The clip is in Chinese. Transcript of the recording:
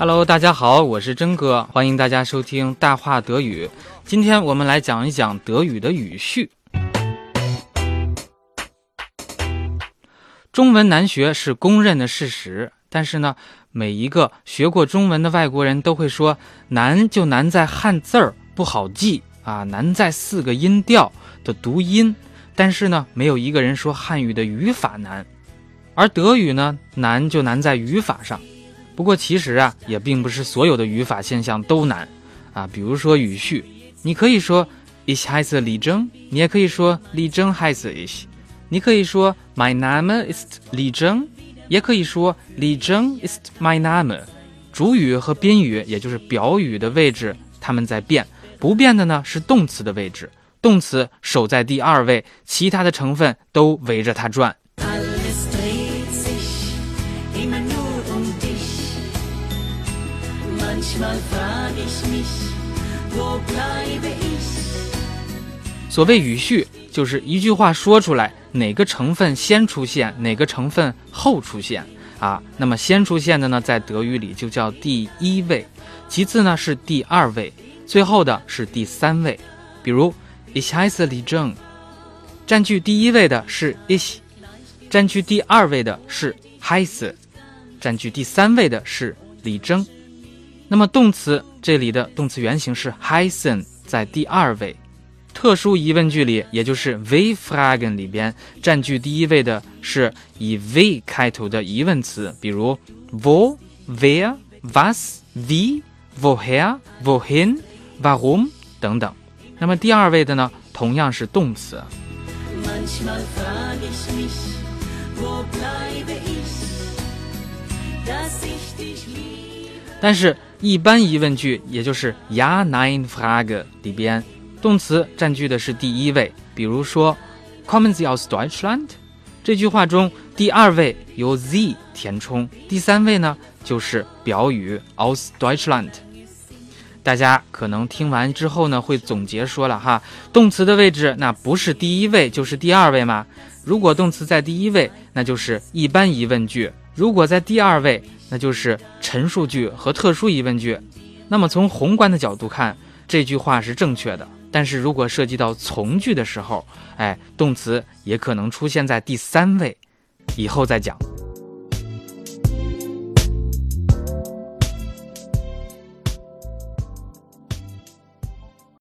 Hello，大家好，我是真哥，欢迎大家收听大话德语。今天我们来讲一讲德语的语序。中文难学是公认的事实，但是呢，每一个学过中文的外国人都会说，难就难在汉字儿不好记啊，难在四个音调的读音。但是呢，没有一个人说汉语的语法难，而德语呢，难就难在语法上。不过其实啊，也并不是所有的语法现象都难啊。比如说语序，你可以说 Ich heiße Li Zheng，你也可以说 Li Zheng heiße ich。你可以说 My name is Li Zheng，也可以说 Li Zheng is my name。主语和宾语，也就是表语的位置，它们在变，不变的呢是动词的位置。动词守在第二位，其他的成分都围着它转。所谓语序，就是一句话说出来，哪个成分先出现，哪个成分后出现啊？那么先出现的呢，在德语里就叫第一位，其次呢是第二位，最后的是第三位。比如。Ich heiße Li Zheng，占据第一位的是 ich，占据第二位的是 heiße，占据第三位的是李征。那么动词这里的动词原形是 heißen，在第二位。特殊疑问句里，也就是 we fragen 里边，占据第一位的是以 we 开头的疑问词，比如 wo、wer、was、wie、woher、wohin、warum 等等。那么第二位的呢，同样是动词。但是，一般疑问句，也就是 Ja Nein frag 里边，动词占据的是第一位。比如说，Kommen Sie aus Deutschland？这句话中，第二位由 Z 填充，第三位呢就是表语 aus Deutschland。大家可能听完之后呢，会总结说了哈，动词的位置那不是第一位就是第二位吗？如果动词在第一位，那就是一般疑问句；如果在第二位，那就是陈述句和特殊疑问句。那么从宏观的角度看，这句话是正确的。但是如果涉及到从句的时候，哎，动词也可能出现在第三位，以后再讲。